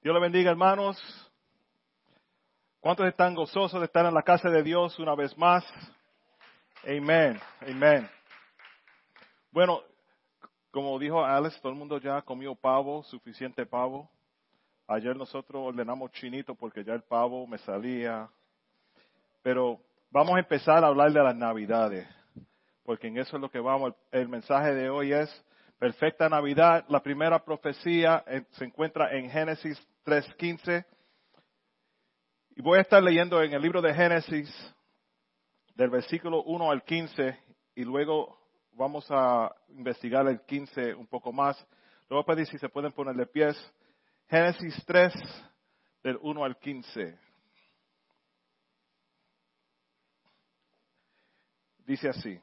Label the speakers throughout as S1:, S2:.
S1: Dios le bendiga, hermanos. ¿Cuántos están gozosos de estar en la casa de Dios una vez más? Amén, amén. Bueno, como dijo Alex, todo el mundo ya comió pavo, suficiente pavo. Ayer nosotros ordenamos chinito porque ya el pavo me salía. Pero vamos a empezar a hablar de las navidades, porque en eso es lo que vamos. El mensaje de hoy es perfecta Navidad. La primera profecía eh, se encuentra en Génesis 3.15. Y voy a estar leyendo en el libro de Génesis del versículo 1 al 15 y luego vamos a investigar el 15 un poco más. Le voy a pedir si se pueden poner de pies. Génesis 3 del 1 al 15. Dice así.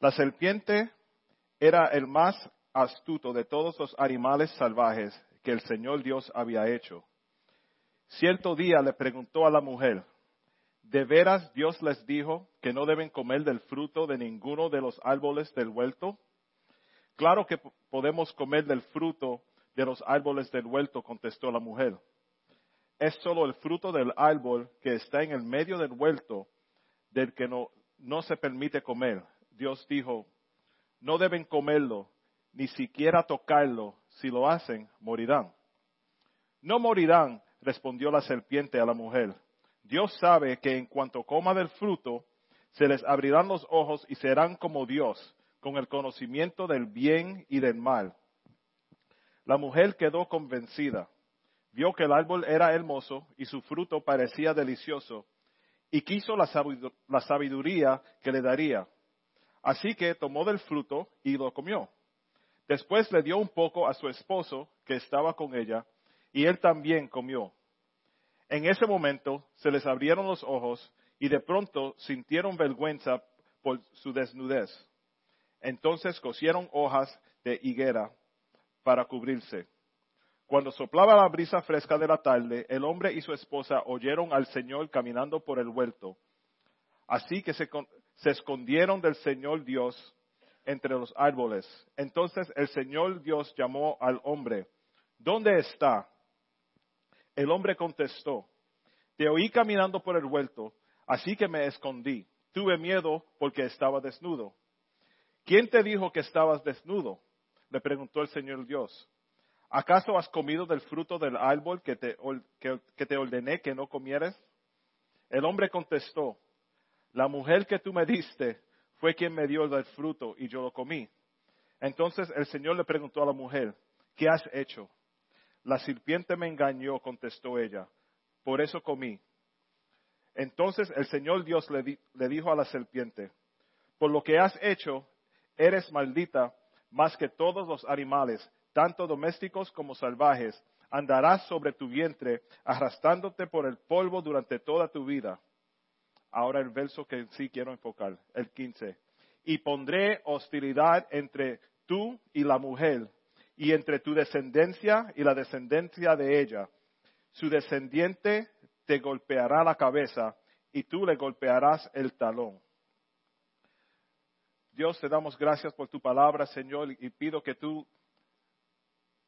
S1: La serpiente era el más astuto de todos los animales salvajes que el Señor Dios había hecho. Cierto día le preguntó a la mujer, ¿de veras Dios les dijo que no deben comer del fruto de ninguno de los árboles del huerto? Claro que podemos comer del fruto de los árboles del huerto, contestó la mujer. Es solo el fruto del árbol que está en el medio del huerto del que no, no se permite comer. Dios dijo, no deben comerlo, ni siquiera tocarlo. Si lo hacen, morirán. No morirán, respondió la serpiente a la mujer. Dios sabe que en cuanto coma del fruto, se les abrirán los ojos y serán como Dios, con el conocimiento del bien y del mal. La mujer quedó convencida. Vio que el árbol era hermoso y su fruto parecía delicioso, y quiso la sabiduría que le daría. Así que tomó del fruto y lo comió. Después le dio un poco a su esposo que estaba con ella, y él también comió. En ese momento se les abrieron los ojos y de pronto sintieron vergüenza por su desnudez. Entonces cosieron hojas de higuera para cubrirse. Cuando soplaba la brisa fresca de la tarde, el hombre y su esposa oyeron al Señor caminando por el huerto. Así que se, se escondieron del Señor Dios entre los árboles. Entonces el Señor Dios llamó al hombre, ¿dónde está? El hombre contestó, te oí caminando por el huerto, así que me escondí. Tuve miedo porque estaba desnudo. ¿Quién te dijo que estabas desnudo? Le preguntó el Señor Dios. ¿Acaso has comido del fruto del árbol que te, que te ordené que no comieras? El hombre contestó, la mujer que tú me diste fue quien me dio el fruto y yo lo comí. Entonces el Señor le preguntó a la mujer, ¿qué has hecho? La serpiente me engañó, contestó ella, por eso comí. Entonces el Señor Dios le, dijo a la serpiente, por lo que has hecho, eres maldita más que todos los animales, tanto domésticos como salvajes. Andarás sobre tu vientre, arrastrándote por el polvo durante toda tu vida. Ahora el verso que sí quiero enfocar, el 15. Y pondré hostilidad entre tú y la mujer, y entre tu descendencia y la descendencia de ella. Su descendiente te golpeará la cabeza y tú le golpearás el talón. Dios, te damos gracias por tu palabra, Señor, y pido que tú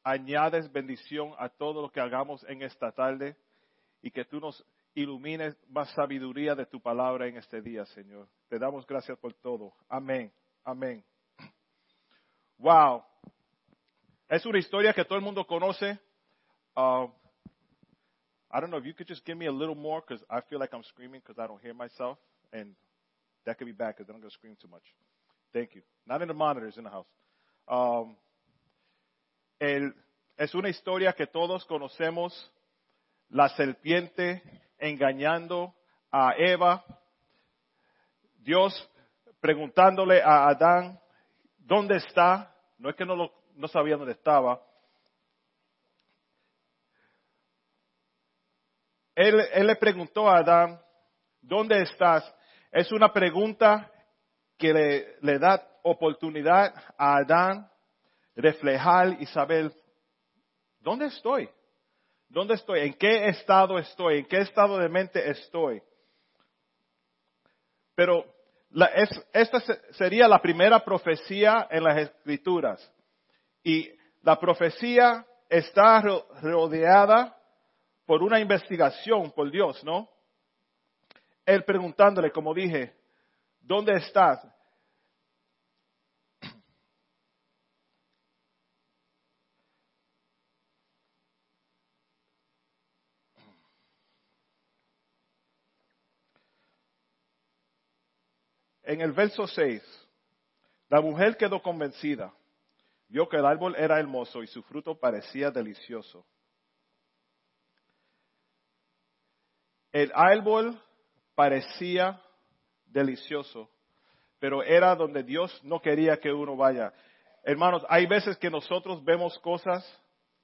S1: añades bendición a todo lo que hagamos en esta tarde y que tú nos ilumines más sabiduría de tu palabra en este día, Señor. Te damos gracias por todo. Amén. Amén. Wow. Es una historia que todo el mundo conoce. Uh, I don't know if you could just give me a little more because I feel like I'm screaming because I don't hear myself. And that could be bad because I'm going to scream too much. Thank you. Not in the monitors in the house. Um, el, es una historia que todos conocemos. La serpiente engañando a Eva, Dios preguntándole a Adán, ¿dónde está? No es que no, lo, no sabía dónde estaba. Él, él le preguntó a Adán, ¿dónde estás? Es una pregunta que le, le da oportunidad a Adán reflejar y saber, ¿dónde estoy? ¿Dónde estoy? ¿En qué estado estoy? ¿En qué estado de mente estoy? Pero esta sería la primera profecía en las escrituras. Y la profecía está rodeada por una investigación por Dios, ¿no? Él preguntándole, como dije, ¿dónde estás? En el verso 6, la mujer quedó convencida, vio que el árbol era hermoso y su fruto parecía delicioso. El árbol parecía delicioso, pero era donde Dios no quería que uno vaya. Hermanos, hay veces que nosotros vemos cosas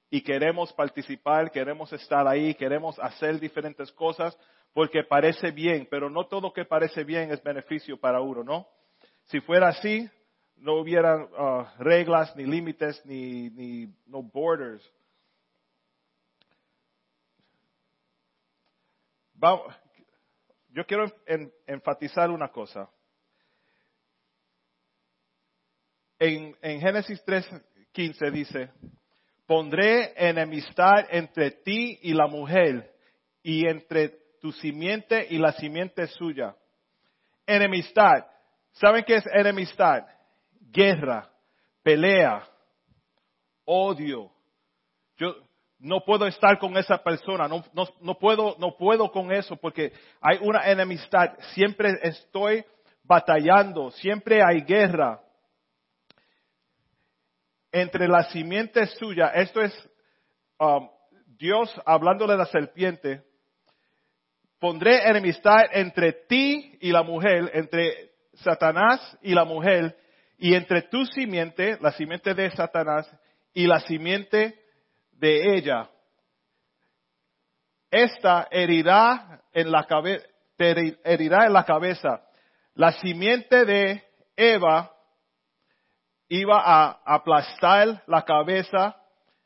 S1: y queremos participar, queremos estar ahí, queremos hacer diferentes cosas, porque parece bien, pero no todo que parece bien es beneficio para uno, ¿no? Si fuera así, no hubiera uh, reglas, ni límites, ni, ni no borders. yo quiero enfatizar una cosa. En, en Génesis 3.15 dice, pondré enemistad entre ti y la mujer y entre tu simiente y la simiente suya. Enemistad. ¿Saben qué es enemistad? Guerra, pelea, odio. Yo no puedo estar con esa persona, no, puedo, no puedo con eso porque hay una enemistad. Siempre estoy batallando, siempre hay guerra entre la simiente suya. Esto es um, Dios hablándole a la serpiente pondré enemistad entre ti y la mujer, entre Satanás y la mujer, y entre tu simiente, la simiente de Satanás, y la simiente de ella. Esta herirá en la cabeza, herirá en la cabeza. La simiente de Eva iba a aplastar la cabeza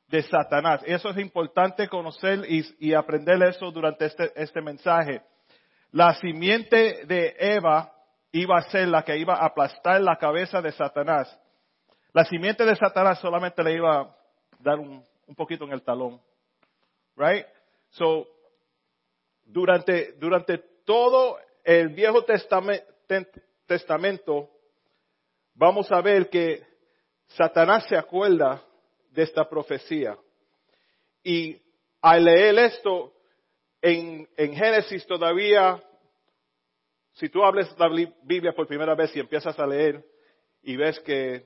S1: de Satanás. Eso es importante conocer y, aprender eso durante este, este, mensaje. La simiente de Eva iba a ser la que iba a aplastar la cabeza de Satanás. La simiente de Satanás solamente le iba a dar un, poquito en el talón. Right? So, durante, durante todo el Viejo Testamento, vamos a ver que Satanás se acuerda de esta profecía. Y al leer esto en, Génesis todavía, si tú hables la Biblia por primera vez y empiezas a leer y ves que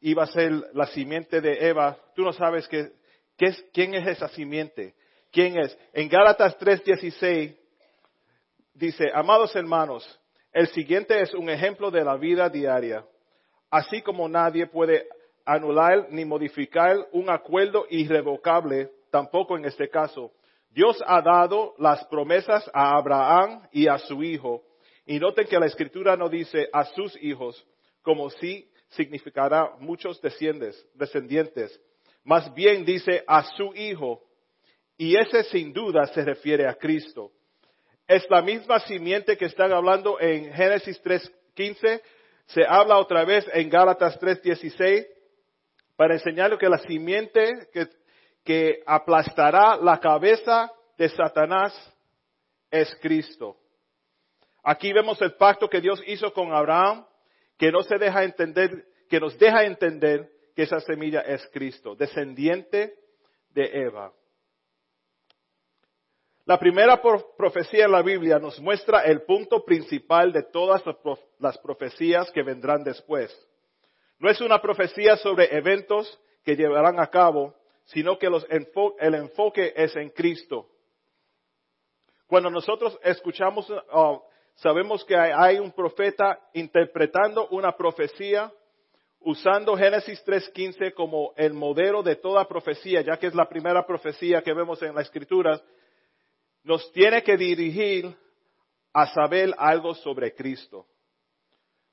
S1: iba a ser la simiente de Eva, tú no sabes quién es esa simiente. ¿Quién es? En Gálatas 3:16 dice, amados hermanos, el siguiente es un ejemplo de la vida diaria. Así como nadie puede anular ni modificar un acuerdo irrevocable, tampoco en este caso. Dios ha dado las promesas a Abraham y a su hijo. Y noten que la escritura no dice a sus hijos, como si significará muchos descendientes. Más bien dice a su hijo. Y ese sin duda se refiere a Cristo. Es la misma simiente que están hablando en Génesis 3.15. Se habla otra vez en Gálatas 3.16 para enseñarle que la simiente que, aplastará la cabeza de Satanás es Cristo. Aquí vemos el pacto que Dios hizo con Abraham, que no se deja entender, que nos deja entender que esa semilla es Cristo, descendiente de Eva. La primera profecía en la Biblia nos muestra el punto principal de todas las profecías que vendrán después. No es una profecía sobre eventos que llevarán a cabo, sino que el enfoque es en Cristo. Cuando nosotros escuchamos, uh, sabemos que hay un profeta interpretando una profecía, usando Génesis 3.15 como el modelo de toda profecía, ya que es la primera profecía que vemos en la escritura, nos tiene que dirigir a saber algo sobre Cristo.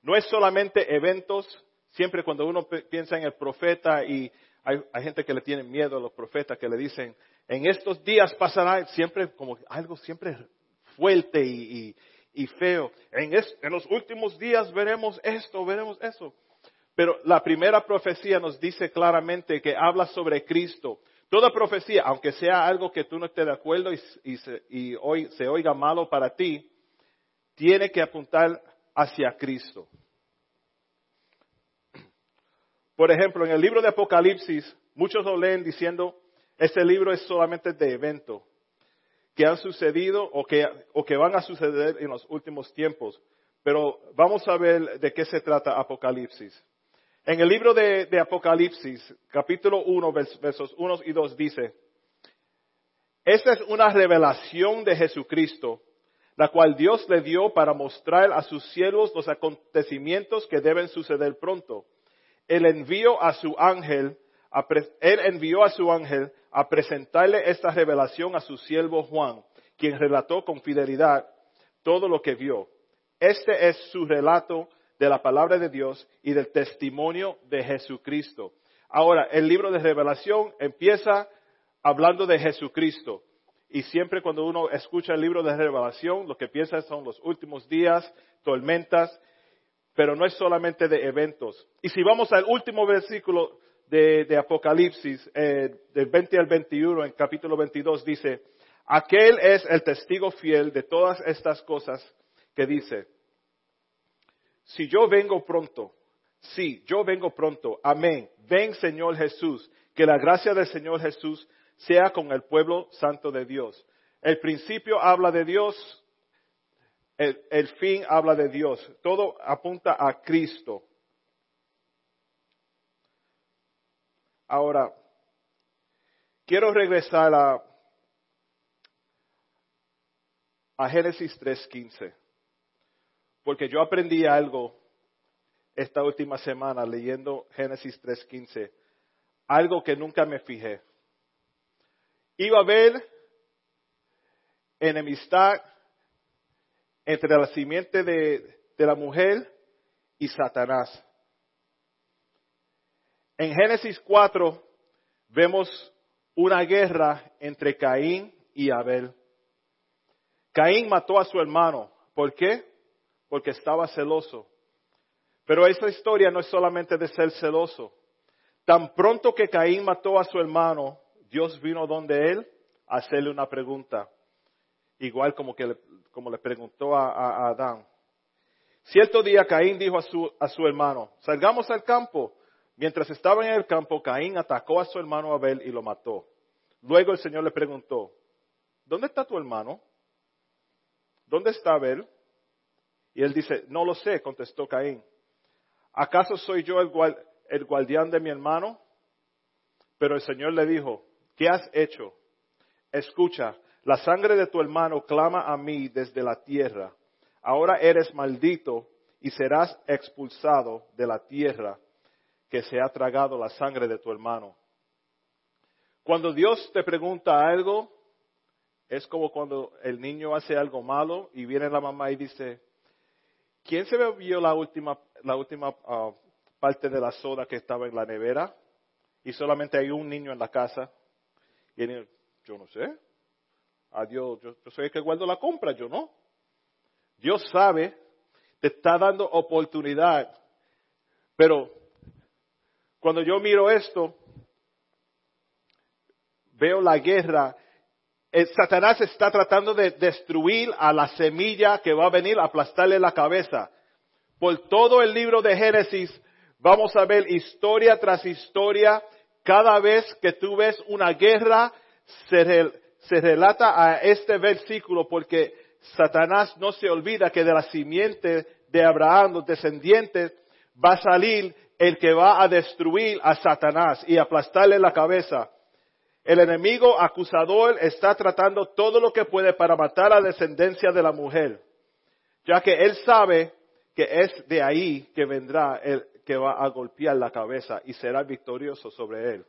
S1: No es solamente eventos Siempre cuando uno piensa en el profeta y hay, gente que le tiene miedo a los profetas que le dicen, en estos días pasará siempre como algo siempre fuerte y, feo. En, en los últimos días veremos esto, veremos eso. Pero la primera profecía nos dice claramente que habla sobre Cristo. Toda profecía, aunque sea algo que tú no estés de acuerdo y, hoy se oiga malo para ti, tiene que apuntar hacia Cristo. Por ejemplo, en el libro de Apocalipsis, muchos lo leen diciendo, este libro es solamente de eventos que han sucedido o que, van a suceder en los últimos tiempos. Pero vamos a ver de qué se trata Apocalipsis. En el libro de, Apocalipsis, capítulo 1, versos 1 y 2 dice, esta es una revelación de Jesucristo, la cual Dios le dio para mostrar a sus siervos los acontecimientos que deben suceder pronto. Él envió a su ángel, él envió a su ángel a presentarle esta revelación a su siervo Juan, quien relató con fidelidad todo lo que vio. Este es su relato de la palabra de Dios y del testimonio de Jesucristo. Ahora, el libro de revelación empieza hablando de Jesucristo. Y siempre cuando uno escucha el libro de revelación, lo que piensa son los últimos días, tormentas, pero no es solamente de eventos. Y si vamos al último versículo de, Apocalipsis, eh, del 20 al 21, en capítulo 22, dice, aquel es el testigo fiel de todas estas cosas que dice, si yo vengo pronto, sí, yo vengo pronto, amén. Ven Señor Jesús, que la gracia del Señor Jesús sea con el pueblo santo de Dios. El principio habla de Dios, el, fin habla de Dios, todo apunta a Cristo. Ahora, quiero regresar a, a Génesis 3.15 porque yo aprendí algo esta última semana leyendo Génesis 3.15, algo que nunca me fijé. Iba a haber enemistad entre la simiente de, la mujer y Satanás. En Génesis 4 vemos una guerra entre Caín y Abel. Caín mató a su hermano. ¿Por qué? porque estaba celoso. Pero esa historia no es solamente de ser celoso. Tan pronto que Caín mató a su hermano, Dios vino donde él a hacerle una pregunta, igual como, que le, como le preguntó a, Adán. Cierto día Caín dijo a su, a su hermano, salgamos al campo. Mientras estaba en el campo, Caín atacó a su hermano Abel y lo mató. Luego el Señor le preguntó, ¿dónde está tu hermano? ¿Dónde está Abel? Y él dice, no lo sé, contestó Caín. ¿Acaso soy yo el, el guardián de mi hermano? Pero el Señor le dijo, ¿qué has hecho? Escucha, la sangre de tu hermano clama a mí desde la tierra. Ahora eres maldito y serás expulsado de la tierra que se ha tragado la sangre de tu hermano. Cuando Dios te pregunta algo, es como cuando el niño hace algo malo y viene la mamá y dice, ¿Quién se bebió la última, la última ah, parte de la soda que estaba en la nevera? Y solamente hay un niño en la casa. Y el niño, yo no sé. Adiós, yo, yo soy el que guardo la compra, yo no. Dios sabe, te está dando oportunidad. Pero cuando yo miro esto, veo la guerra Satanás está tratando de destruir a la semilla que va a venir a aplastarle la cabeza. Por todo el libro de Génesis vamos a ver historia tras historia. Cada vez que tú ves una guerra, se, se relata a este versículo porque Satanás no se olvida que de la simiente de Abraham, los descendientes, va a salir el que va a destruir a Satanás y aplastarle la cabeza. El enemigo acusador está tratando todo lo que puede para matar a la descendencia de la mujer, ya que él sabe que es de ahí que vendrá el que va a golpear la cabeza y será victorioso sobre él.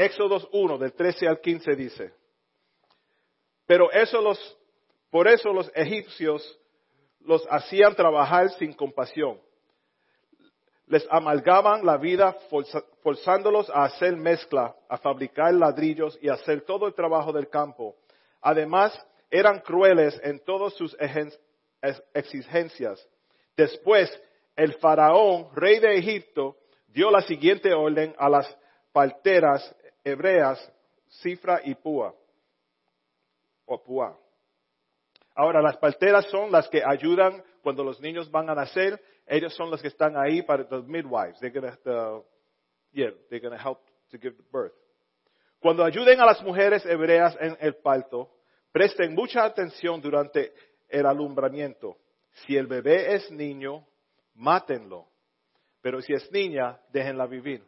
S1: Éxodo 1, del 13 al 15 dice, pero eso los, por eso los egipcios los hacían trabajar sin compasión les amalgaban la vida forzándolos a hacer mezcla, a fabricar ladrillos y hacer todo el trabajo del campo. Además, eran crueles en todas sus exigencias. Después, el faraón, rey de Egipto, dio la siguiente orden a las parteras hebreas, Cifra y Púa. O Púa. Ahora, las parteras son las que ayudan cuando los niños van a nacer. Ellos son los que están ahí para los midwives. They're gonna, uh, yeah, they're gonna help to give birth. Cuando ayuden a las mujeres hebreas en el parto, presten mucha atención durante el alumbramiento. Si el bebé es niño, mátenlo. Pero si es niña, déjenla vivir.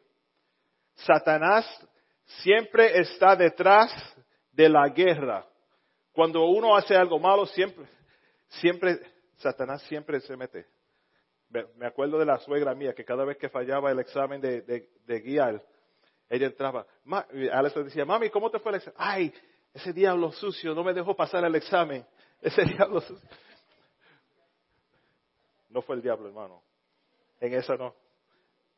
S1: Satanás siempre está detrás de la guerra. Cuando uno hace algo malo, siempre, siempre, Satanás siempre se mete. Me acuerdo de la suegra mía que cada vez que fallaba el examen de, de, guiar, ella entraba. Alex le decía, mami, ¿cómo te fue el examen? Ay, ese diablo sucio no me dejó pasar el examen. Ese diablo sucio. No fue el diablo, hermano. En esa no.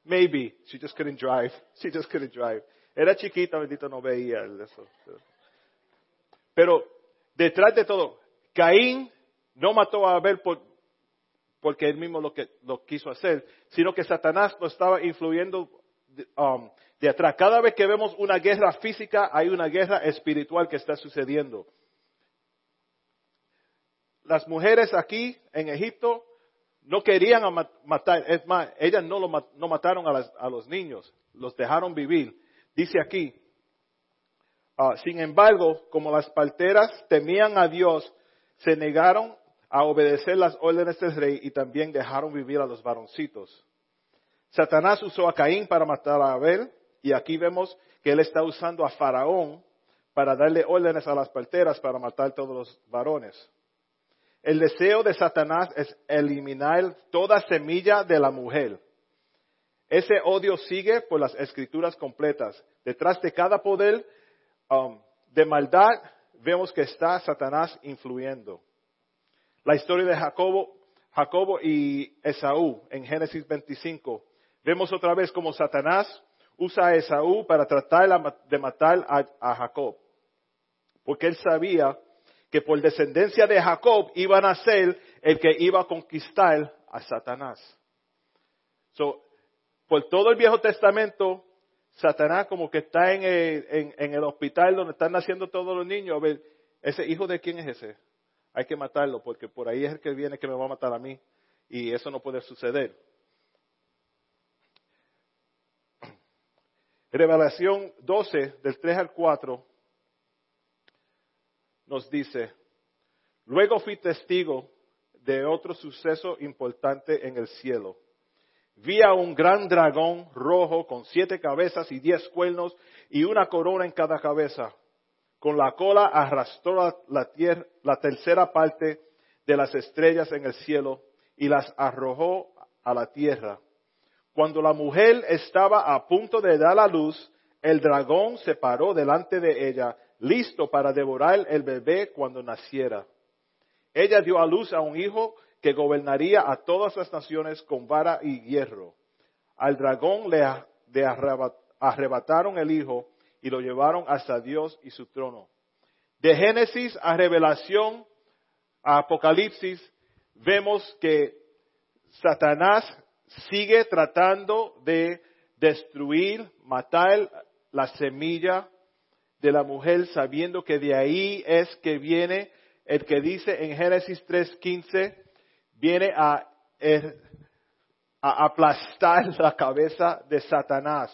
S1: Maybe. She just couldn't drive. She just couldn't drive. Era chiquita, bendito, no veía eso. Pero detrás de todo, Caín no mató a Abel porque él mismo lo, que, lo quiso hacer, sino que Satanás lo estaba influyendo um, de atrás. Cada vez que vemos una guerra física, hay una guerra espiritual que está sucediendo. Las mujeres aquí en Egipto no querían matar, es más, ellas no, lo, no mataron a, los niños, los dejaron vivir. Dice aquí, ah, sin embargo, como las parteras temían a Dios, se negaron a obedecer las órdenes del rey y también dejaron vivir a los varoncitos. Satanás usó a Caín para matar a Abel y aquí vemos que él está usando a Faraón para darle órdenes a las parteras para matar a todos los varones. El deseo de Satanás es eliminar toda semilla de la mujer. Ese odio sigue por las escrituras completas. Detrás de cada poder um, de maldad vemos que está Satanás influyendo. La historia de Jacobo, Jacobo y Esaú en Génesis 25. Vemos otra vez como Satanás usa a Esaú para tratar de matar a, a Jacob. Porque él sabía que por descendencia de Jacob iban a ser el que iba a conquistar a Satanás. So, por todo el Viejo Testamento, Satanás como que está en el, hospital donde están naciendo todos los niños. A ver, ese hijo de quién es ese? Hay que matarlo porque por ahí es el que viene que me va a matar a mí. Y eso no puede suceder. Revelación 12, del 3 al 4, nos dice, luego fui testigo de otro suceso importante en el cielo. Vi un gran dragón rojo con siete cabezas y diez cuernos y una corona en cada cabeza. Con la cola arrastró la, tierra, la tercera parte de las estrellas en el cielo y las arrojó a la tierra. Cuando la mujer estaba a punto de dar la luz, el dragón se paró delante de ella listo para devorar el bebé cuando naciera. Ella dio a luz a un hijo que gobernaría a todas las naciones con vara y hierro. Al dragón le arrebataron el hijo y lo llevaron hasta Dios y su trono. De Génesis a Revelación a Apocalipsis vemos que Satanás sigue tratando de destruir, matar la semilla de la mujer, sabiendo que de ahí es que viene el que dice en Génesis 3.15, viene a, er, a aplastar la cabeza de Satanás.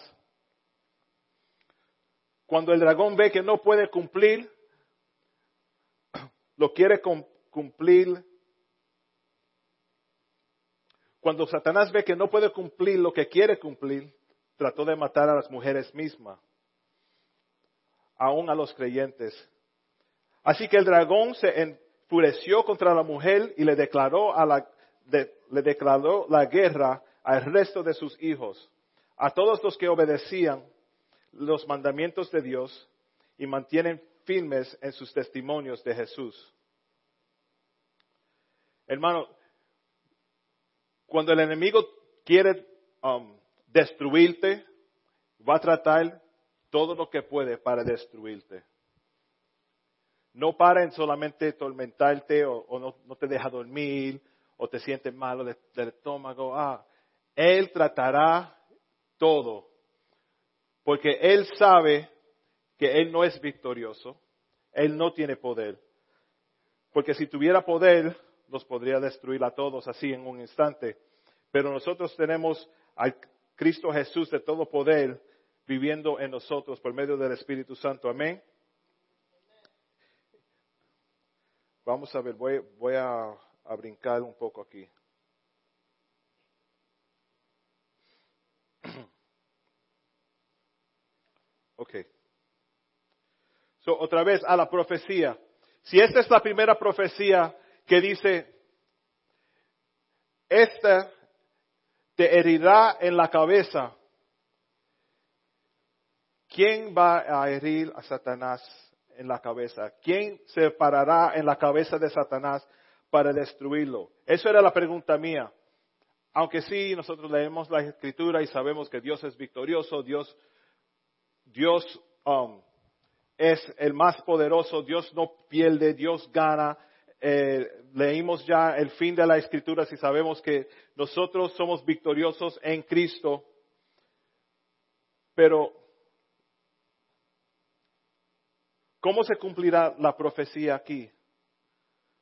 S1: Cuando el dragón ve que no puede cumplir, lo quiere cumplir. Cuando Satanás ve que no puede cumplir lo que quiere cumplir, trató de matar a las mujeres mismas aún a los creyentes. Así que el dragón se enfureció contra la mujer y le declaró, a la, le declaró la guerra al resto de sus hijos, a todos los que obedecían los mandamientos de Dios y mantienen firmes en sus testimonios de Jesús. Hermano, cuando el enemigo quiere um, destruirte, va a tratar todo lo que puede para destruirte. No para en solamente tormentarte o, no, te deja dormir o te sientes malo del estómago. Ah, Él tratará todo Porque Él sabe que Él no es victorioso, Él no tiene poder. Porque si tuviera poder, los podría destruir a todos así en un instante. Pero nosotros tenemos al Cristo Jesús de todo poder viviendo en nosotros por medio del Espíritu Santo. Amén. Vamos a ver, voy, a, a brincar un poco aquí. Ok. So, otra vez a la profecía. Si esta es la primera profecía que dice, esta te herirá en la cabeza, ¿quién va a herir a Satanás en la cabeza? ¿Quién se parará en la cabeza de Satanás para destruirlo? Eso era la pregunta mía. Aunque sí, nosotros leemos la escritura y sabemos que Dios es victorioso, Dios Dios um, es el más poderoso, Dios no pierde, Dios gana. Eh, leímos ya el fin de la escritura si sabemos que nosotros somos victoriosos en Cristo. Pero, ¿cómo se cumplirá la profecía aquí?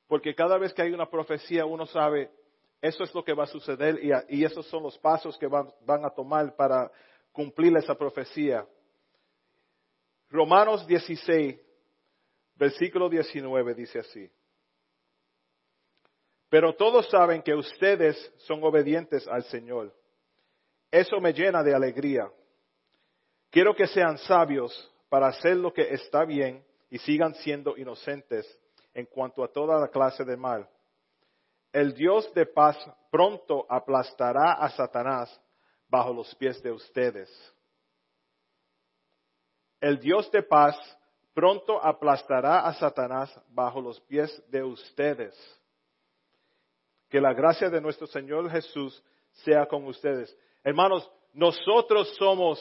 S1: Porque cada vez que hay una profecía uno sabe, eso es lo que va a suceder y, esos son los pasos que van a tomar para cumplir esa profecía. Romanos 16, versículo 19 dice así. Pero todos saben que ustedes son obedientes al Señor. Eso me llena de alegría. Quiero que sean sabios para hacer lo que está bien y sigan siendo inocentes en cuanto a toda la clase de mal. El Dios de paz pronto aplastará a Satanás bajo los pies de ustedes el Dios de paz pronto aplastará a Satanás bajo los pies de ustedes. Que la gracia de nuestro Señor Jesús sea con ustedes. Hermanos, nosotros somos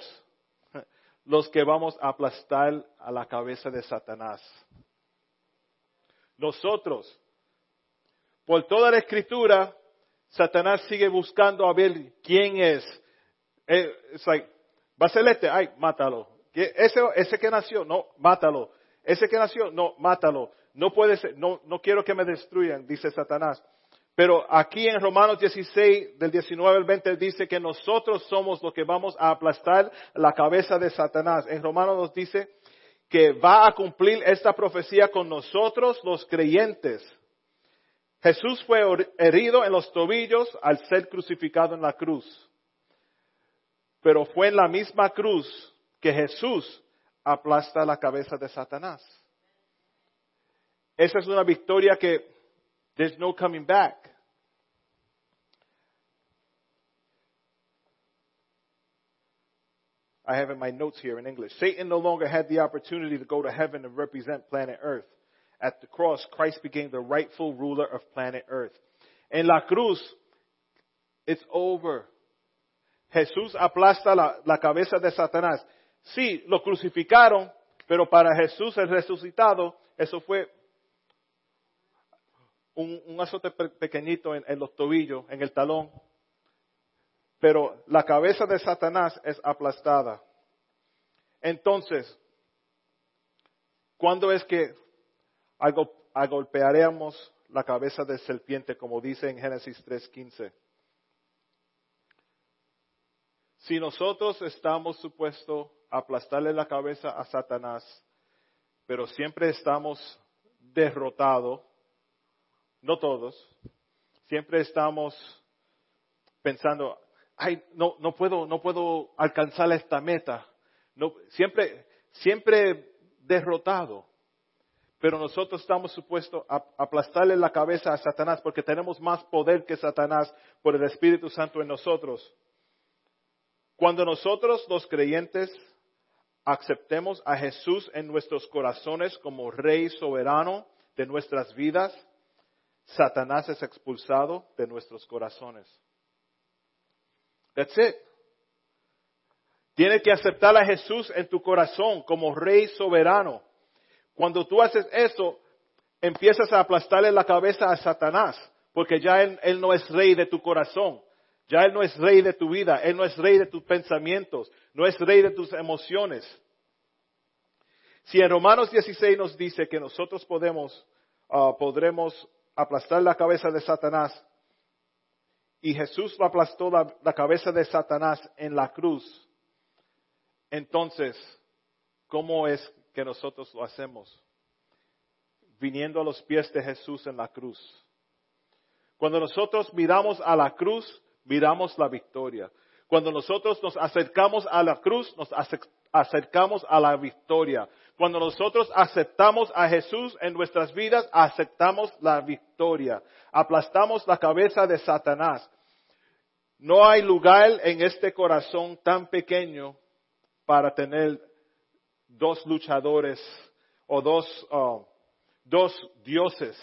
S1: los que vamos a aplastar a la cabeza de Satanás. Nosotros. Por toda la escritura, Satanás sigue buscando a ver quién es. Eh, va a ser este, ay, mátalo. Ese, ese que nació, no, mátalo. Ese que nació, no, mátalo. No puede ser, no, no quiero que me destruyan, dice Satanás. Pero aquí en Romanos 16, del 19 al 20, dice que nosotros somos los que vamos a aplastar la cabeza de Satanás. En Romanos nos dice que va a cumplir esta profecía con nosotros los creyentes. Jesús fue herido en los tobillos al ser crucificado en la cruz. Pero fue en la misma cruz que Jesús aplasta la cabeza de Satanás. Esa es una victoria que there's no coming back. I have in my notes here in English. Satan no longer had the opportunity to go to heaven and represent planet Earth. At the cross, Christ became the rightful ruler of planet Earth. En la cruz, it's over. Jesús aplasta la, la cabeza de Satanás. Sí, lo crucificaron, pero para Jesús el resucitado, eso fue un, azote pequeñito en, en los tobillos, en el talón. Pero la cabeza de Satanás es aplastada. Entonces, ¿cuándo es que agolpearemos la cabeza de serpiente, como dice en Génesis 3.15? Si nosotros estamos supuestos aplastarle la cabeza a Satanás, pero siempre estamos derrotados, no todos, siempre estamos pensando, ay, no, no puedo, no puedo alcanzar esta meta, no, siempre, siempre derrotado. Pero nosotros estamos supuestos a aplastarle la cabeza a Satanás porque tenemos más poder que Satanás por el Espíritu Santo en nosotros. Cuando nosotros los creyentes aceptemos a Jesús en nuestros corazones como Rey soberano de nuestras vidas, Satanás es expulsado de nuestros corazones. That's it. Tienes que aceptar a Jesús en tu corazón como Rey soberano. Cuando tú haces eso, empiezas a aplastarle la cabeza a Satanás, porque ya él, no es rey de tu corazón. Ya Él no es rey de tu vida, Él no es rey de tus pensamientos, no es rey de tus emociones. Si en Romanos 16 nos dice que nosotros podemos, ah, podremos aplastar la cabeza de Satanás, y Jesús aplastó la cabeza de Satanás en la cruz, entonces, ¿cómo es que nosotros lo hacemos? Viniendo a los pies de Jesús en la cruz. Cuando nosotros miramos a la cruz, miramos la victoria. Cuando nosotros nos acercamos a la cruz, nos acercamos a la victoria. Cuando nosotros aceptamos a Jesús en nuestras vidas, aceptamos la victoria. Aplastamos la cabeza de Satanás. No hay lugar en este corazón tan pequeño para tener dos luchadores o dos, uh, dos dioses.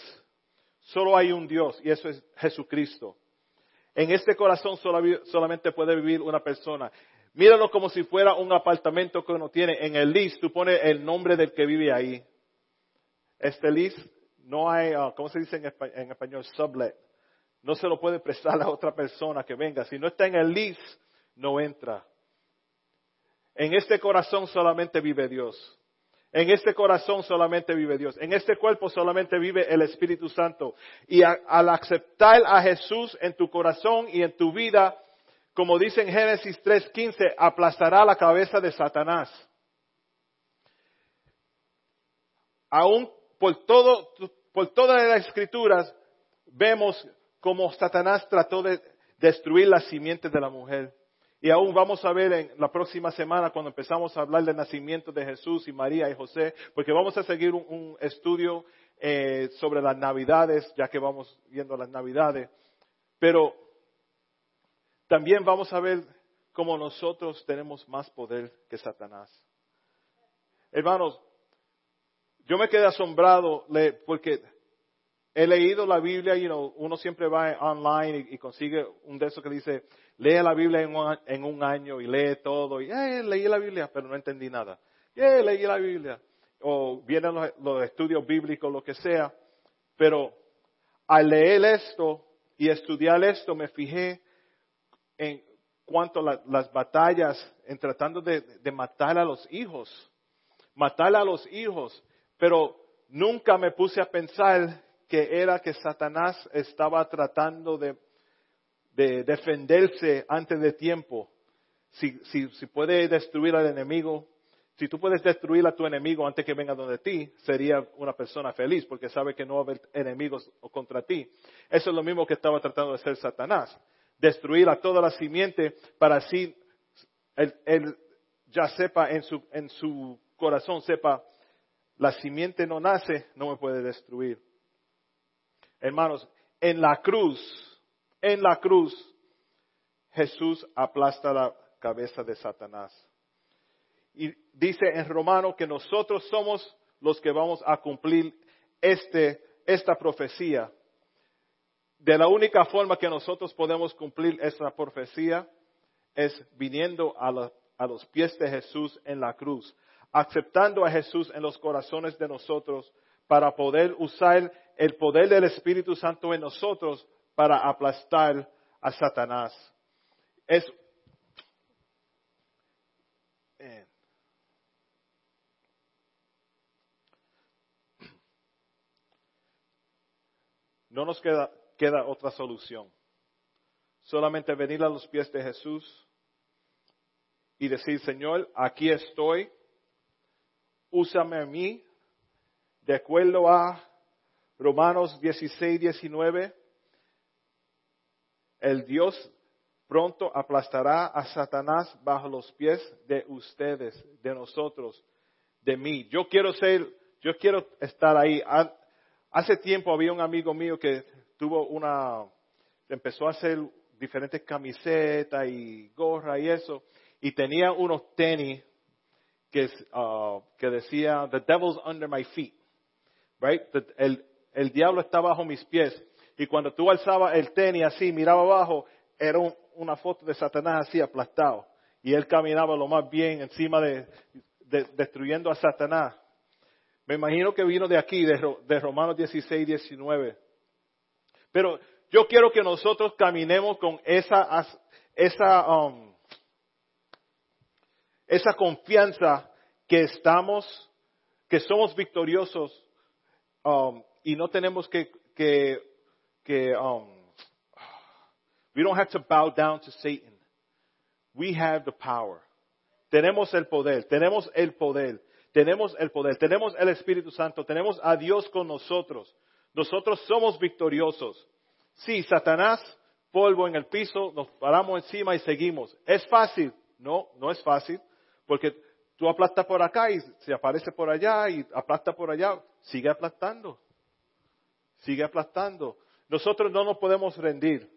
S1: Solo hay un Dios y eso es Jesucristo. En este corazón solamente puede vivir una persona. Míralo como si fuera un apartamento que uno tiene. En el list tú pones el nombre del que vive ahí. Este list no hay, uh, ¿cómo se dice en español? Sublet. No se lo puede prestar a otra persona que venga. Si no está en el list, no entra. En este corazón solamente vive Dios. En este corazón solamente vive Dios. En este cuerpo solamente vive el Espíritu Santo. Y al aceptar a Jesús en tu corazón y en tu vida, como dice en Génesis 3:15, aplastará la cabeza de Satanás. Aún por todo, por todas las escrituras, vemos cómo Satanás trató de destruir las simientes de la mujer. Y aún vamos a ver en la próxima semana cuando empezamos a hablar del nacimiento de Jesús y María y José, porque vamos a seguir un, estudio eh, sobre las navidades, ya que vamos viendo las navidades. Pero también vamos a ver cómo nosotros tenemos más poder que Satanás. Hermanos, yo me quedé asombrado porque he leído la Biblia y uno siempre va online y, consigue un de esos que dice, lee la Biblia en un, año y lee todo. Y eh, leí la Biblia, pero no entendí nada. Eh, leí la Biblia. O vienen los, estudios bíblicos, lo que sea. Pero al leer esto y estudiar esto, me fijé en cuanto a las batallas en tratando de, matar a los hijos. Matar a los hijos. Pero nunca me puse a pensar que era que Satanás estaba tratando de, defenderse antes de tiempo. Si, si, si puede destruir al enemigo, si tú puedes destruir a tu enemigo antes que venga donde ti, sería una persona feliz porque sabe que no va a haber enemigos contra ti. Eso es lo mismo que estaba tratando de hacer Satanás. Destruir a toda la simiente para así él, ya sepa en su, en su corazón, sepa, la simiente no nace, no me puede destruir. Hermanos, en la cruz, en la cruz, Jesús aplasta la cabeza de Satanás. Y dice en Romano que nosotros somos los que vamos a cumplir este, esta profecía. De la única forma que nosotros podemos cumplir esta profecía es viniendo a, a los pies de Jesús en la cruz, aceptando a Jesús en los corazones de nosotros para poder usar el poder del Espíritu Santo en nosotros para aplastar a Satanás. Es, eh, no nos queda, queda otra solución. Solamente venir a los pies de Jesús y decir, Señor, aquí estoy, úsame a mí de acuerdo a Romanos 16, 19, el Dios pronto aplastará a Satanás bajo los pies de ustedes, de nosotros, de mí. Yo quiero ser, yo quiero estar ahí. Hace tiempo había un amigo mío que tuvo una, empezó a hacer diferentes camisetas y gorra y eso, y tenía unos tenis que, uh, que decía, The devil's under my feet. Right? El, el diablo está bajo mis pies. Y cuando tú alzabas el tenis así, miraba abajo, era una foto de Satanás así aplastado. Y él caminaba lo más bien encima de, destruyendo a Satanás. Me imagino que vino de aquí, de, de Romanos 16, 19. Pero yo quiero que nosotros caminemos con esa, esa, um, esa confianza que estamos, que somos victoriosos um, y no tenemos que, que, que um, we don't have to bow down to Satan. We have the power. Tenemos el poder, tenemos el poder, tenemos el poder, tenemos el Espíritu Santo, tenemos a Dios con nosotros. Nosotros somos victoriosos. Sí, Satanás, polvo en el piso, nos paramos encima y seguimos. ¿Es fácil? No, no es fácil, porque tú aplastas por acá y se aparece por allá y aplasta por allá, sigue aplastando, sigue aplastando. Nosotros no nos podemos rendir.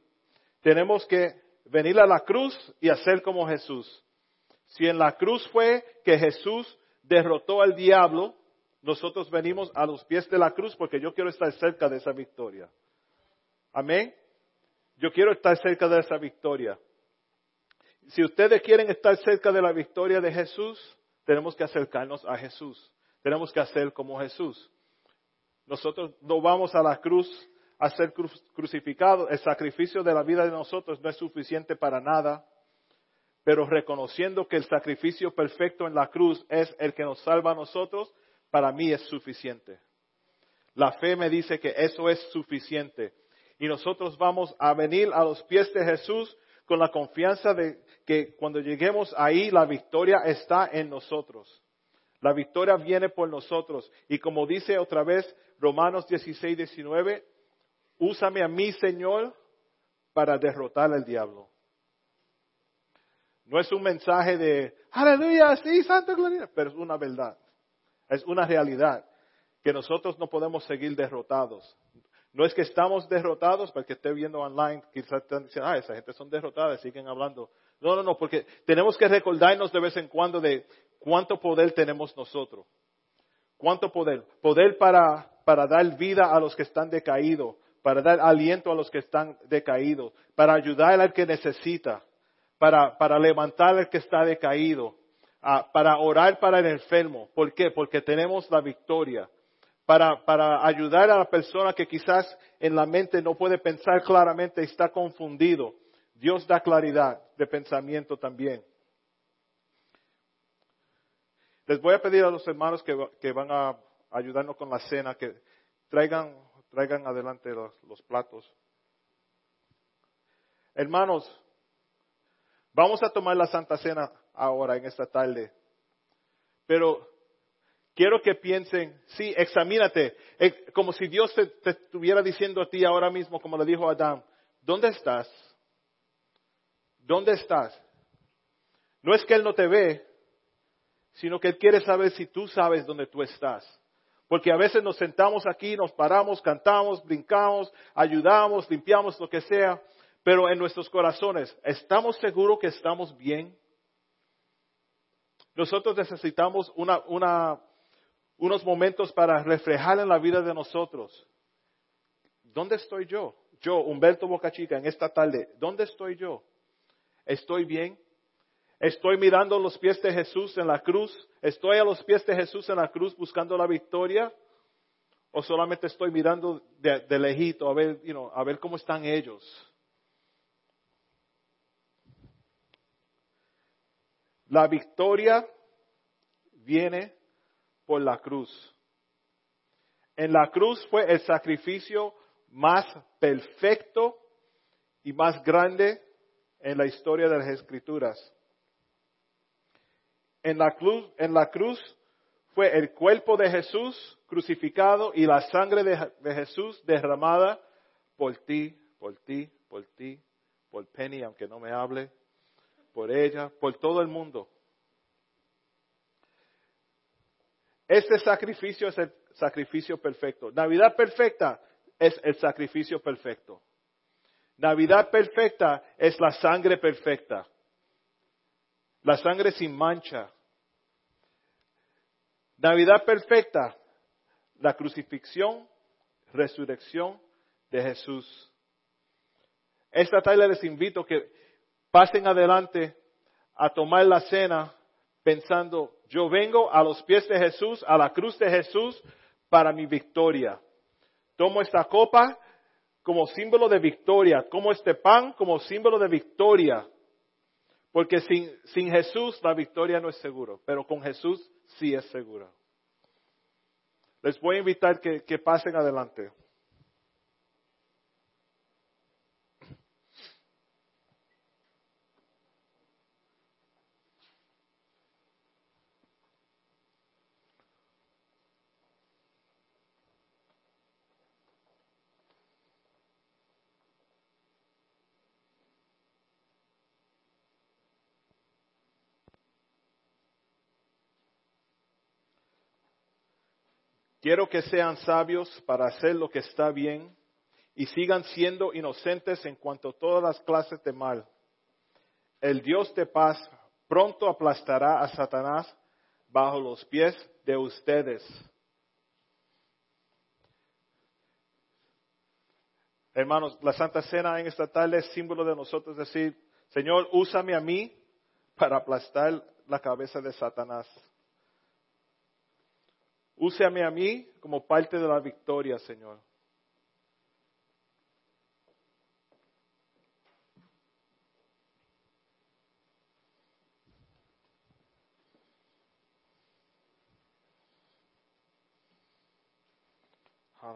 S1: Tenemos que venir a la cruz y hacer como Jesús. Si en la cruz fue que Jesús derrotó al diablo, nosotros venimos a los pies de la cruz porque yo quiero estar cerca de esa victoria. Amén. Yo quiero estar cerca de esa victoria. Si ustedes quieren estar cerca de la victoria de Jesús, tenemos que acercarnos a Jesús. Tenemos que hacer como Jesús. Nosotros no vamos a la cruz a ser crucificados. El sacrificio de la vida de nosotros no es suficiente para nada. Pero reconociendo que el sacrificio perfecto en la cruz es el que nos salva a nosotros, para mí es suficiente. La fe me dice que eso es suficiente. Y nosotros vamos a venir a los pies de Jesús con la confianza de que cuando lleguemos ahí la victoria está en nosotros. La victoria viene por nosotros. Y como dice otra vez Romanos 16, 19, úsame a mí, Señor, para derrotar al diablo. No es un mensaje de, aleluya, sí, Santa Gloria, pero es una verdad. Es una realidad que nosotros no podemos seguir derrotados. No es que estamos derrotados, porque esté viendo online, quizás están diciendo, ah, esa gente son derrotadas, siguen hablando. No, no, no, porque tenemos que recordarnos de vez en cuando de cuánto poder tenemos nosotros. ¿Cuánto poder? Poder para, para dar vida a los que están decaídos, para dar aliento a los que están decaídos, para ayudar al que necesita, para, para levantar al que está decaído, para orar para el enfermo. ¿Por qué? Porque tenemos la victoria. Para, para ayudar a la persona que quizás en la mente no puede pensar claramente y está confundido. Dios da claridad de pensamiento también. Les voy a pedir a los hermanos que, van a ayudarnos con la cena que traigan, traigan adelante los platos. Hermanos, vamos a tomar la Santa Cena ahora, en esta tarde. Pero quiero que piensen, sí, examínate, eh, como si Dios te, estuviera diciendo a ti ahora mismo, como le dijo a Adán, ¿dónde estás? ¿Dónde estás? No es que Él no te ve, sino que Él quiere saber si tú sabes dónde tú estás. Porque a veces nos sentamos aquí, nos paramos, cantamos, brincamos, ayudamos, limpiamos, lo que sea, pero en nuestros corazones, ¿estamos seguros que estamos bien? Nosotros necesitamos unos momentos para reflejar en la vida de nosotros. ¿Dónde estoy yo? Yo, Humberto Bocachica, en esta tarde, ¿dónde estoy yo? ¿Estoy bien? ¿Estoy mirando los pies de Jesús en la cruz? ¿Estoy a los pies de Jesús en la cruz buscando la victoria? ¿O solamente estoy mirando de, lejito a ver, a ver cómo están ellos? La victoria viene por la cruz. En la cruz fue el sacrificio más perfecto y más grande en la historia de las escrituras. En la cruz, en la cruz fue el cuerpo de Jesús crucificado y la sangre de, de Jesús derramada por ti, por ti, por ti, por Penny, aunque no me hable, por ella, por todo el mundo. Este sacrificio es el sacrificio perfecto. Navidad perfecta es el sacrificio perfecto. Navidad perfecta es la sangre perfecta. La sangre sin mancha. Navidad perfecta, la crucifixión, resurrección de Jesús. Esta tarde les invito que pasen adelante a tomar la cena pensando, yo vengo a los pies de Jesús, a la cruz de Jesús, para mi victoria. Tomo esta copa como símbolo de victoria, como este pan como símbolo de victoria. Porque sin, Jesús la victoria no es seguro, pero con Jesús sí es segura. Les voy a invitar que, que pasen adelante. Quiero que sean sabios para hacer lo que está bien y sigan siendo inocentes en cuanto a todas las clases de mal. El Dios de paz pronto aplastará a Satanás bajo los pies de ustedes. Hermanos, la Santa Cena en esta tarde es símbolo de nosotros decir, Señor, úsame a mí para aplastar la cabeza de Satanás. Úsame a mí como parte de la victoria, Señor. I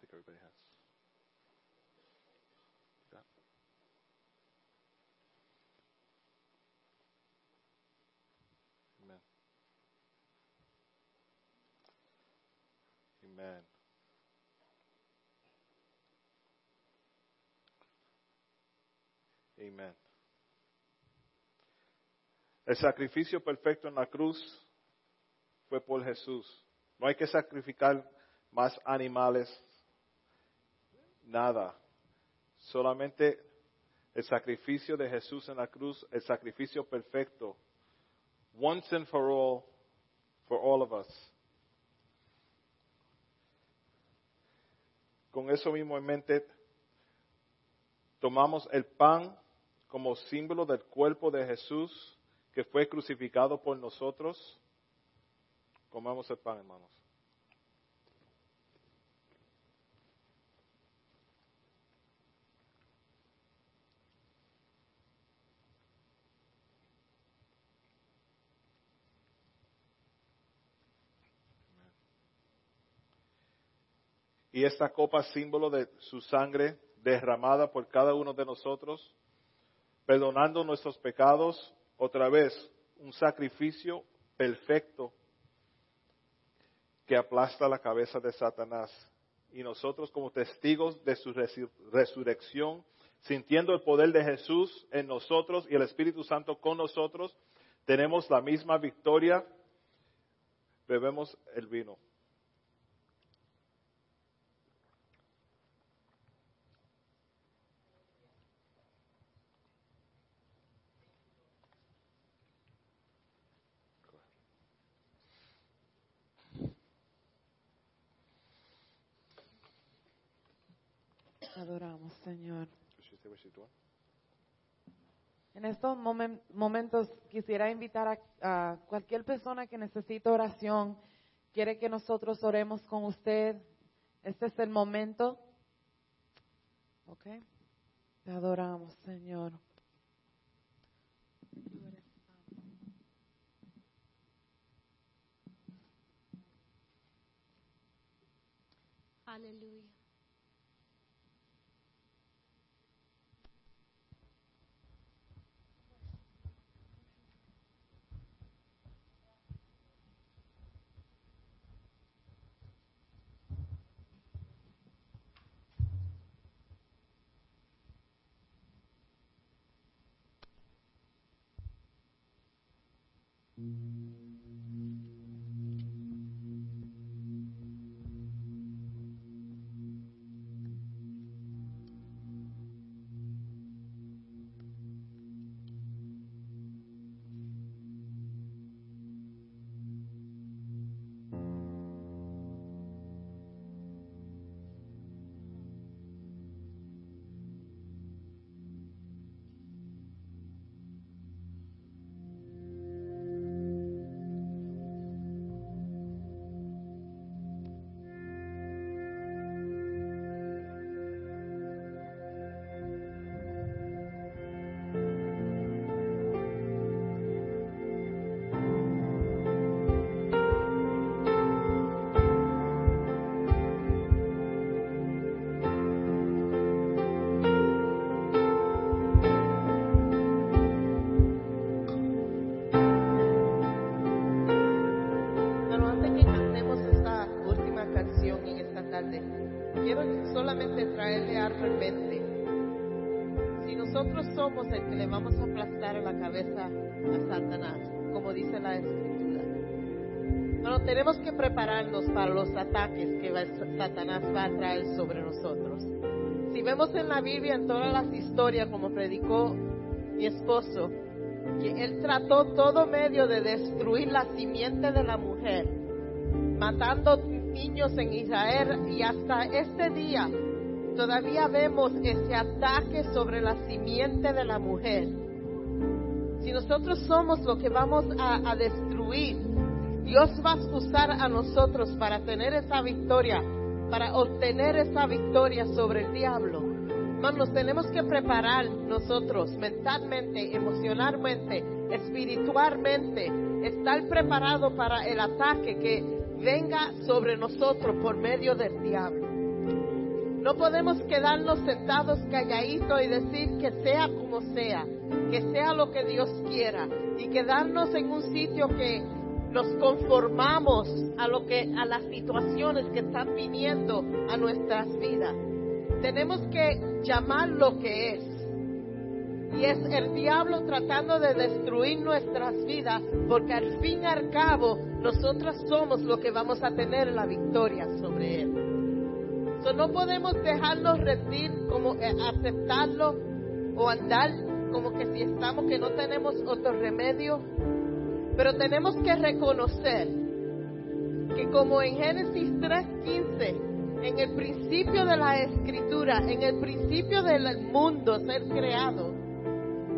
S1: think everybody has. Got it? Amen. Amen. El sacrificio perfecto en la cruz fue por Jesús. No hay que sacrificar más animales, nada. Solamente el sacrificio de Jesús en la cruz, el sacrificio perfecto. Once and for all, for all of us. Con eso mismo en mente, tomamos el pan como símbolo del cuerpo de Jesús que fue crucificado por nosotros. Comamos el pan, hermanos. Y esta copa símbolo de su sangre derramada por cada uno de nosotros, perdonando nuestros pecados, otra vez un sacrificio perfecto que aplasta la cabeza de Satanás. Y nosotros como testigos de su resu- resurrección, sintiendo el poder de Jesús en nosotros y el Espíritu Santo con nosotros, tenemos la misma victoria. Bebemos el vino.
S2: Adoramos, Señor. En estos momen- momentos quisiera invitar a, a cualquier persona que necesite oración, quiere que nosotros oremos con usted. Este es el momento. ¿Ok? Te adoramos, Señor.
S3: Aleluya. Somos el que le vamos a aplastar la cabeza a Satanás, como dice la Escritura, bueno, tenemos que prepararnos para los ataques que Satanás va a traer sobre nosotros. Si vemos en la Biblia, en todas las historias, como predicó mi esposo, que él trató todo medio de destruir la simiente de la mujer, matando niños en Israel y hasta este día todavía vemos ese ataque sobre la simiente de la mujer. Si nosotros somos lo que vamos a, destruir, Dios va a usar a nosotros para tener esa victoria, para obtener esa victoria sobre el diablo nos tenemos que preparar nosotros mentalmente, emocionalmente, espiritualmente, estar preparado para el ataque que venga sobre nosotros por medio del diablo. No podemos quedarnos sentados calladitos y decir que sea como sea, que sea lo que Dios quiera y quedarnos en un sitio que nos conformamos a lo que a las situaciones que están viniendo a nuestras vidas tenemos que llamar lo que es. Y es el diablo tratando de destruir nuestras vidas, porque al fin y al cabo nosotros somos lo que vamos a tener la victoria sobre él. No podemos dejarnos rendir, como eh, aceptarlo o andar como que si estamos que no tenemos otro remedio. Pero tenemos que reconocer que como en Génesis 3:15 en el principio de la escritura, en el principio del mundo ser creado,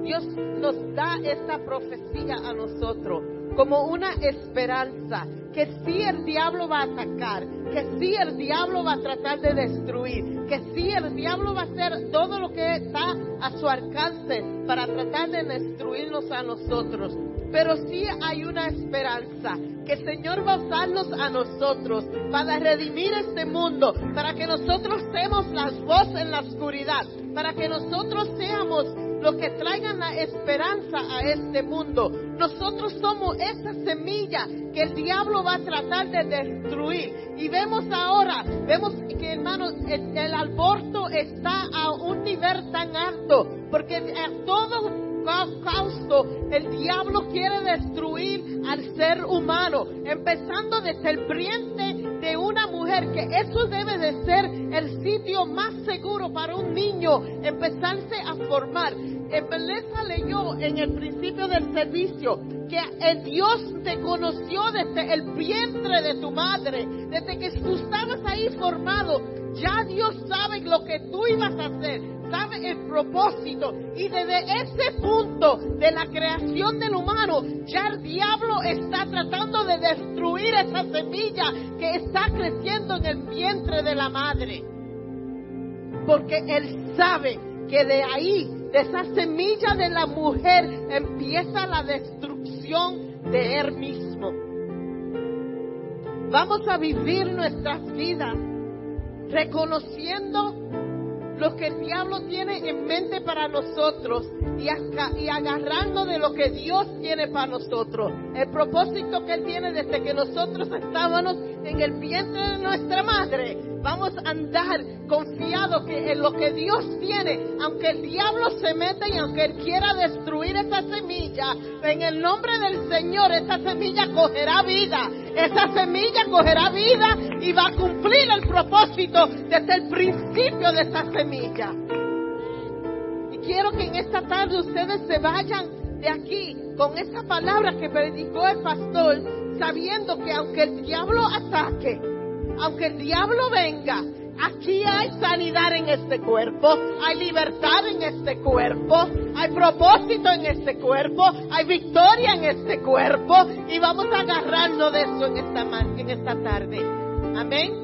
S3: Dios nos da esta profecía a nosotros como una esperanza, que si el diablo va a atacar, que si el diablo va a tratar de destruir, que si el diablo va a hacer todo lo que está a su alcance para tratar de destruirnos a nosotros. Pero sí hay una esperanza que el Señor va a usarnos a nosotros para redimir este mundo, para que nosotros seamos las voces en la oscuridad, para que nosotros seamos los que traigan la esperanza a este mundo. Nosotros somos esa semilla que el diablo va a tratar de destruir. Y vemos ahora, vemos que hermanos, el, aborto está a un nivel tan alto, porque a todo causto, el diablo quiere destruir al ser humano, empezando desde el vientre de una mujer, que eso debe de ser el sitio más seguro para un niño empezarse a formar. Beleza leyó en el principio del servicio que el Dios te conoció desde el vientre de tu madre, desde que tú estabas ahí formado. Ya Dios sabe lo que tú ibas a hacer sabe el propósito. Y desde ese punto de la creación del humano, ya el diablo está tratando de destruir esa semilla que está creciendo en el vientre de la madre. Porque él sabe que de ahí, de esa semilla de la mujer, empieza la destrucción de él mismo. Vamos a vivir nuestras vidas reconociendo lo que el diablo tiene en mente para nosotros y, agarrando de lo que Dios tiene para nosotros. El propósito que Él tiene desde que nosotros estábamos en el vientre de nuestra madre. Vamos a andar confiados que en lo que Dios tiene, aunque el diablo se meta y aunque Él quiera destruir esa semilla, en el nombre del Señor esa semilla cogerá vida. Esa semilla cogerá vida y va a cumplir el propósito desde el principio de esa semilla. Y quiero que en esta tarde ustedes se vayan de aquí con esa palabra que predicó el pastor, sabiendo que aunque el diablo ataque, aunque el diablo venga, aquí hay sanidad en este cuerpo, hay libertad en este cuerpo, hay propósito en este cuerpo, hay victoria en este cuerpo y vamos a agarrarnos de eso en esta, en esta tarde. Amén.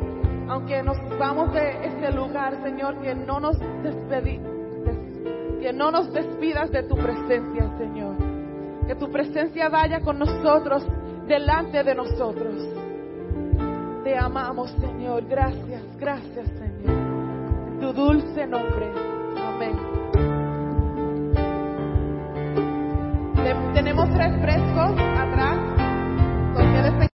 S4: aunque nos vamos de este lugar, Señor, que no nos despedi, que no nos despidas de tu presencia, Señor. Que tu presencia vaya con nosotros, delante de nosotros. Te amamos, Señor. Gracias, gracias, Señor. En tu dulce nombre. Amén. Tenemos tres frescos atrás.